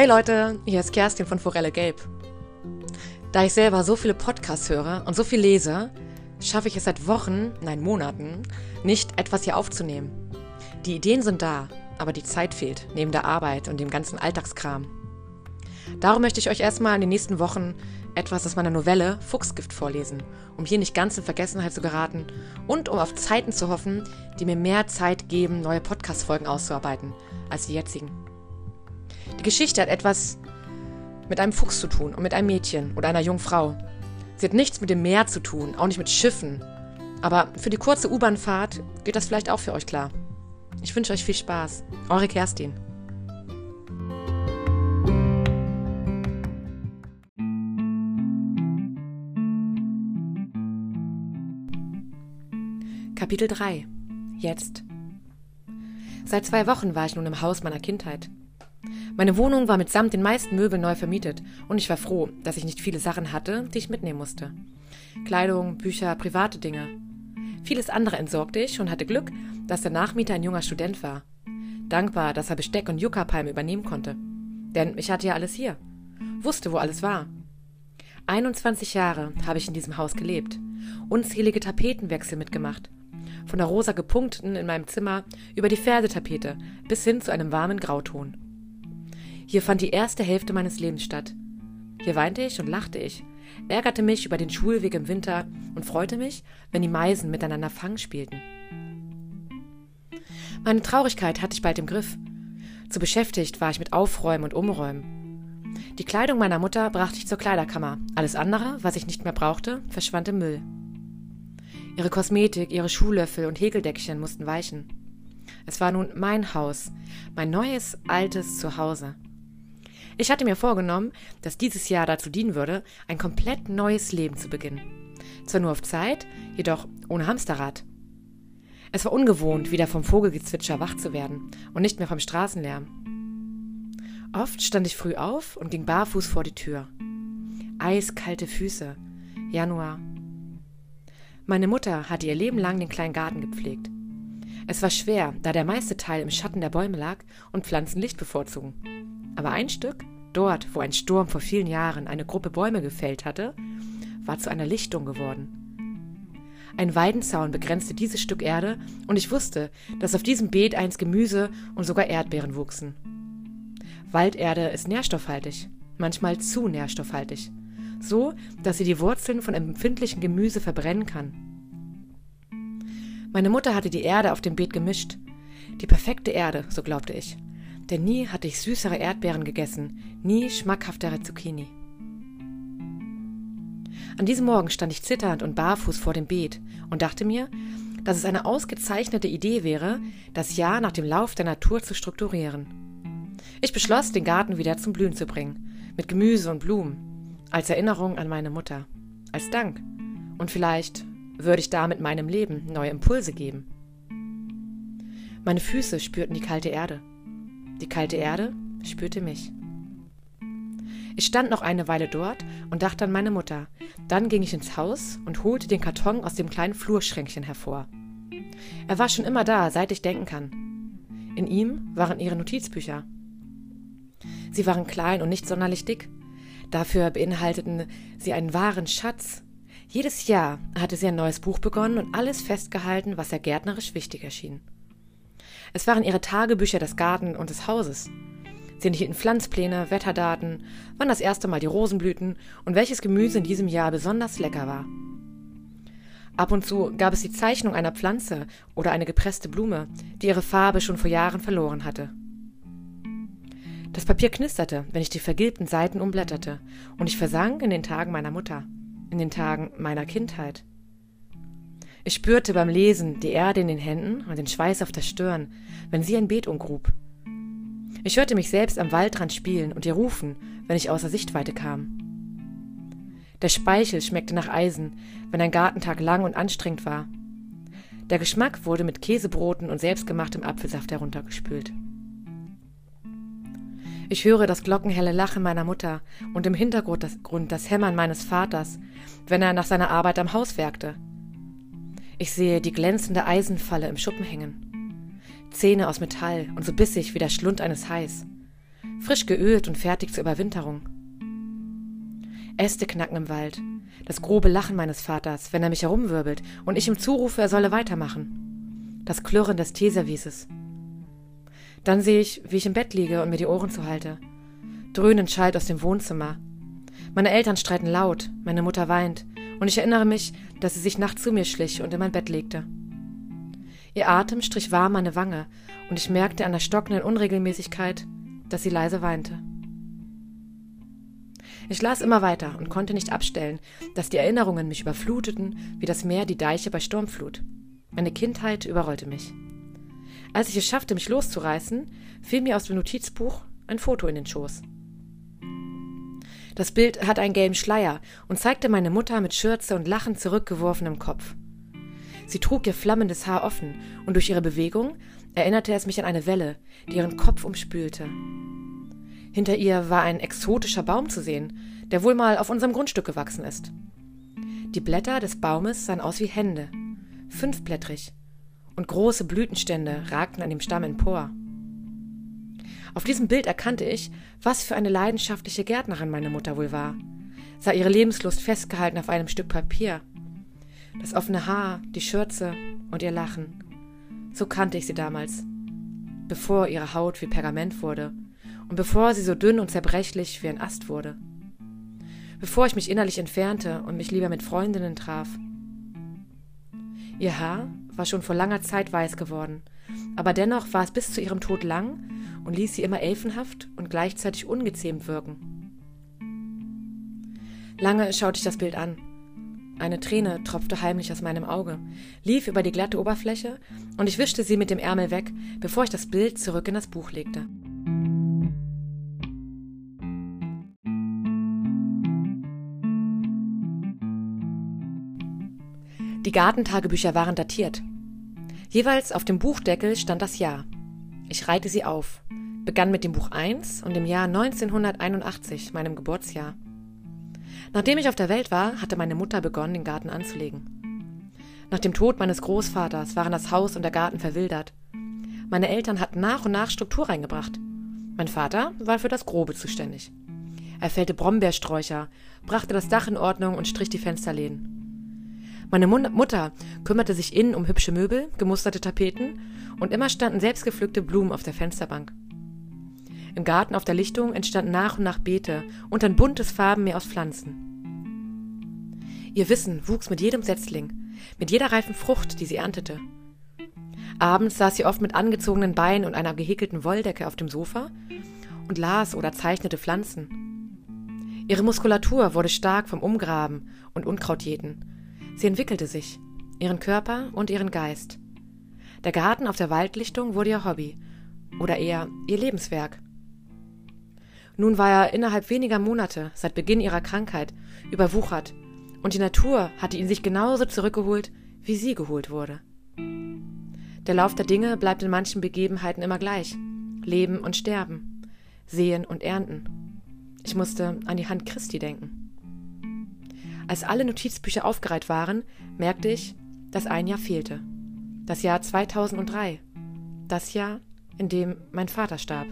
Hey Leute, hier ist Kerstin von Forelle Gelb. Da ich selber so viele Podcasts höre und so viel lese, schaffe ich es seit Wochen, nein Monaten, nicht etwas hier aufzunehmen. Die Ideen sind da, aber die Zeit fehlt, neben der Arbeit und dem ganzen Alltagskram. Darum möchte ich euch erstmal in den nächsten Wochen etwas aus meiner Novelle Fuchsgift vorlesen, um hier nicht ganz in Vergessenheit zu geraten und um auf Zeiten zu hoffen, die mir mehr Zeit geben, neue Podcast-Folgen auszuarbeiten, als die jetzigen. Die Geschichte hat etwas mit einem Fuchs zu tun und mit einem Mädchen oder einer jungen Frau. Sie hat nichts mit dem Meer zu tun, auch nicht mit Schiffen. Aber für die kurze U-Bahn-Fahrt geht das vielleicht auch für euch klar. Ich wünsche euch viel Spaß. Eure Kerstin. Kapitel 3 Jetzt Seit zwei Wochen war ich nun im Haus meiner Kindheit. Meine Wohnung war mitsamt den meisten Möbeln neu vermietet und ich war froh, dass ich nicht viele Sachen hatte, die ich mitnehmen musste. Kleidung, Bücher, private Dinge. Vieles andere entsorgte ich und hatte Glück, dass der Nachmieter ein junger Student war. Dankbar, dass er Besteck und Yucca-Palme übernehmen konnte. Denn ich hatte ja alles hier. Wusste, wo alles war. 21 Jahre habe ich in diesem Haus gelebt. Unzählige Tapetenwechsel mitgemacht. Von der rosa gepunkteten in meinem Zimmer über die Pferdetapete bis hin zu einem warmen Grauton. Hier fand die erste Hälfte meines Lebens statt. Hier weinte ich und lachte ich, ärgerte mich über den Schulweg im Winter und freute mich, wenn die Meisen miteinander Fang spielten. Meine Traurigkeit hatte ich bald im Griff. Zu beschäftigt war ich mit Aufräumen und Umräumen. Die Kleidung meiner Mutter brachte ich zur Kleiderkammer. Alles andere, was ich nicht mehr brauchte, verschwand im Müll. Ihre Kosmetik, ihre Schuhlöffel und Häkeldeckchen mussten weichen. Es war nun mein Haus, mein neues, altes Zuhause. Ich hatte mir vorgenommen, dass dieses Jahr dazu dienen würde, ein komplett neues Leben zu beginnen. Zwar nur auf Zeit, jedoch ohne Hamsterrad. Es war ungewohnt, wieder vom Vogelgezwitscher wach zu werden und nicht mehr vom Straßenlärm. Oft stand ich früh auf und ging barfuß vor die Tür. Eiskalte Füße. Januar. Meine Mutter hatte ihr Leben lang den kleinen Garten gepflegt. Es war schwer, da der meiste Teil im Schatten der Bäume lag und Pflanzen Licht bevorzugen. Aber ein Stück, dort, wo ein Sturm vor vielen Jahren eine Gruppe Bäume gefällt hatte, war zu einer Lichtung geworden. Ein Weidenzaun begrenzte dieses Stück Erde, und ich wusste, dass auf diesem Beet einst Gemüse und sogar Erdbeeren wuchsen. Walderde ist nährstoffhaltig, manchmal zu nährstoffhaltig, so dass sie die Wurzeln von empfindlichen Gemüse verbrennen kann. Meine Mutter hatte die Erde auf dem Beet gemischt, die perfekte Erde, so glaubte ich, denn nie hatte ich süßere Erdbeeren gegessen, nie schmackhaftere Zucchini. An diesem Morgen stand ich zitternd und barfuß vor dem Beet und dachte mir, dass es eine ausgezeichnete Idee wäre, das Jahr nach dem Lauf der Natur zu strukturieren. Ich beschloss, den Garten wieder zum Blühen zu bringen, mit Gemüse und Blumen, als Erinnerung an meine Mutter, als Dank und vielleicht würde ich damit meinem Leben neue Impulse geben. Meine Füße spürten die kalte Erde. Die kalte Erde spürte mich. Ich stand noch eine Weile dort und dachte an meine Mutter. Dann ging ich ins Haus und holte den Karton aus dem kleinen Flurschränkchen hervor. Er war schon immer da, seit ich denken kann. In ihm waren ihre Notizbücher. Sie waren klein und nicht sonderlich dick. Dafür beinhalteten sie einen wahren Schatz. Jedes Jahr hatte sie ein neues Buch begonnen und alles festgehalten, was ihr gärtnerisch wichtig erschien. Es waren ihre Tagebücher des Garten und des Hauses. Sie enthielten Pflanzpläne, Wetterdaten, wann das erste Mal die Rosen blühten und welches Gemüse in diesem Jahr besonders lecker war. Ab und zu gab es die Zeichnung einer Pflanze oder eine gepresste Blume, die ihre Farbe schon vor Jahren verloren hatte. Das Papier knisterte, wenn ich die vergilbten Seiten umblätterte, und ich versank in den Tagen meiner Mutter, in den Tagen meiner Kindheit. Ich spürte beim Lesen die Erde in den Händen und den Schweiß auf der Stirn, wenn sie ein Beet umgrub. Ich hörte mich selbst am Waldrand spielen und ihr rufen, wenn ich außer Sichtweite kam. Der Speichel schmeckte nach Eisen, wenn ein Gartentag lang und anstrengend war. Der Geschmack wurde mit Käsebroten und selbstgemachtem Apfelsaft heruntergespült. Ich höre das glockenhelle Lachen meiner Mutter und im Hintergrund das, das Hämmern meines Vaters, wenn er nach seiner Arbeit am Haus werkte. Ich sehe die glänzende Eisenfalle im Schuppen hängen. Zähne aus Metall und so bissig wie der Schlund eines Hais. frisch geölt und fertig zur Überwinterung. Äste knacken im Wald, das grobe Lachen meines Vaters, wenn er mich herumwirbelt und ich ihm zurufe, er solle weitermachen. Das Klirren des Teeservieses. Dann sehe ich, wie ich im Bett liege und mir die Ohren zuhalte. Dröhnend schallt aus dem Wohnzimmer. Meine Eltern streiten laut, meine Mutter weint, und ich erinnere mich, dass sie sich nachts zu mir schlich und in mein Bett legte. Ihr Atem strich warm meine Wange, und ich merkte an der stockenden Unregelmäßigkeit, dass sie leise weinte. Ich las immer weiter und konnte nicht abstellen, dass die Erinnerungen mich überfluteten, wie das Meer die Deiche bei Sturmflut. Meine Kindheit überrollte mich. Als ich es schaffte, mich loszureißen, fiel mir aus dem Notizbuch ein Foto in den Schoß. Das Bild hatte einen gelben Schleier und zeigte meine Mutter mit Schürze und lachend zurückgeworfenem Kopf. Sie trug ihr flammendes Haar offen, und durch ihre Bewegung erinnerte es mich an eine Welle, die ihren Kopf umspülte. Hinter ihr war ein exotischer Baum zu sehen, der wohl mal auf unserem Grundstück gewachsen ist. Die Blätter des Baumes sahen aus wie Hände, fünfblättrig, und große Blütenstände ragten an dem Stamm empor. Auf diesem Bild erkannte ich, was für eine leidenschaftliche Gärtnerin meine Mutter wohl war, sah ihre Lebenslust festgehalten auf einem Stück Papier. Das offene Haar, die Schürze und ihr Lachen. So kannte ich sie damals, bevor ihre Haut wie Pergament wurde und bevor sie so dünn und zerbrechlich wie ein Ast wurde. Bevor ich mich innerlich entfernte und mich lieber mit Freundinnen traf. Ihr Haar war schon vor langer Zeit weiß geworden, aber dennoch war es bis zu ihrem Tod lang und ließ sie immer elfenhaft und gleichzeitig ungezähmt wirken. Lange schaute ich das Bild an. Eine Träne tropfte heimlich aus meinem Auge, lief über die glatte Oberfläche, und ich wischte sie mit dem Ärmel weg, bevor ich das Bild zurück in das Buch legte. Die Gartentagebücher waren datiert. Jeweils auf dem Buchdeckel stand das Jahr. Ich reihte sie auf, begann mit dem Buch 1 und dem Jahr 1981, meinem Geburtsjahr. Nachdem ich auf der Welt war, hatte meine Mutter begonnen, den Garten anzulegen. Nach dem Tod meines Großvaters waren das Haus und der Garten verwildert. Meine Eltern hatten nach und nach Struktur reingebracht. Mein Vater war für das Grobe zuständig. Er fällte Brombeersträucher, brachte das Dach in Ordnung und strich die Fensterläden. Meine Mutter kümmerte sich innen um hübsche Möbel, gemusterte Tapeten und immer standen selbstgepflückte Blumen auf der Fensterbank. Im Garten auf der Lichtung entstanden nach und nach Beete und ein buntes Farbenmeer aus Pflanzen. Ihr Wissen wuchs mit jedem Setzling, mit jeder reifen Frucht, die sie erntete. Abends saß sie oft mit angezogenen Beinen und einer gehäkelten Wolldecke auf dem Sofa und las oder zeichnete Pflanzen. Ihre Muskulatur wurde stark vom Umgraben und Unkrautjäten. Sie entwickelte sich, ihren Körper und ihren Geist. Der Garten auf der Waldlichtung wurde ihr Hobby oder eher ihr Lebenswerk. Nun war er innerhalb weniger Monate, seit Beginn ihrer Krankheit, überwuchert, und die Natur hatte ihn sich genauso zurückgeholt, wie sie geholt wurde. Der Lauf der Dinge bleibt in manchen Begebenheiten immer gleich. Leben und Sterben, Sehen und Ernten. Ich musste an die Hand Christi denken. Als alle Notizbücher aufgereiht waren, merkte ich, dass ein Jahr fehlte. Das Jahr 2003. Das Jahr, in dem mein Vater starb.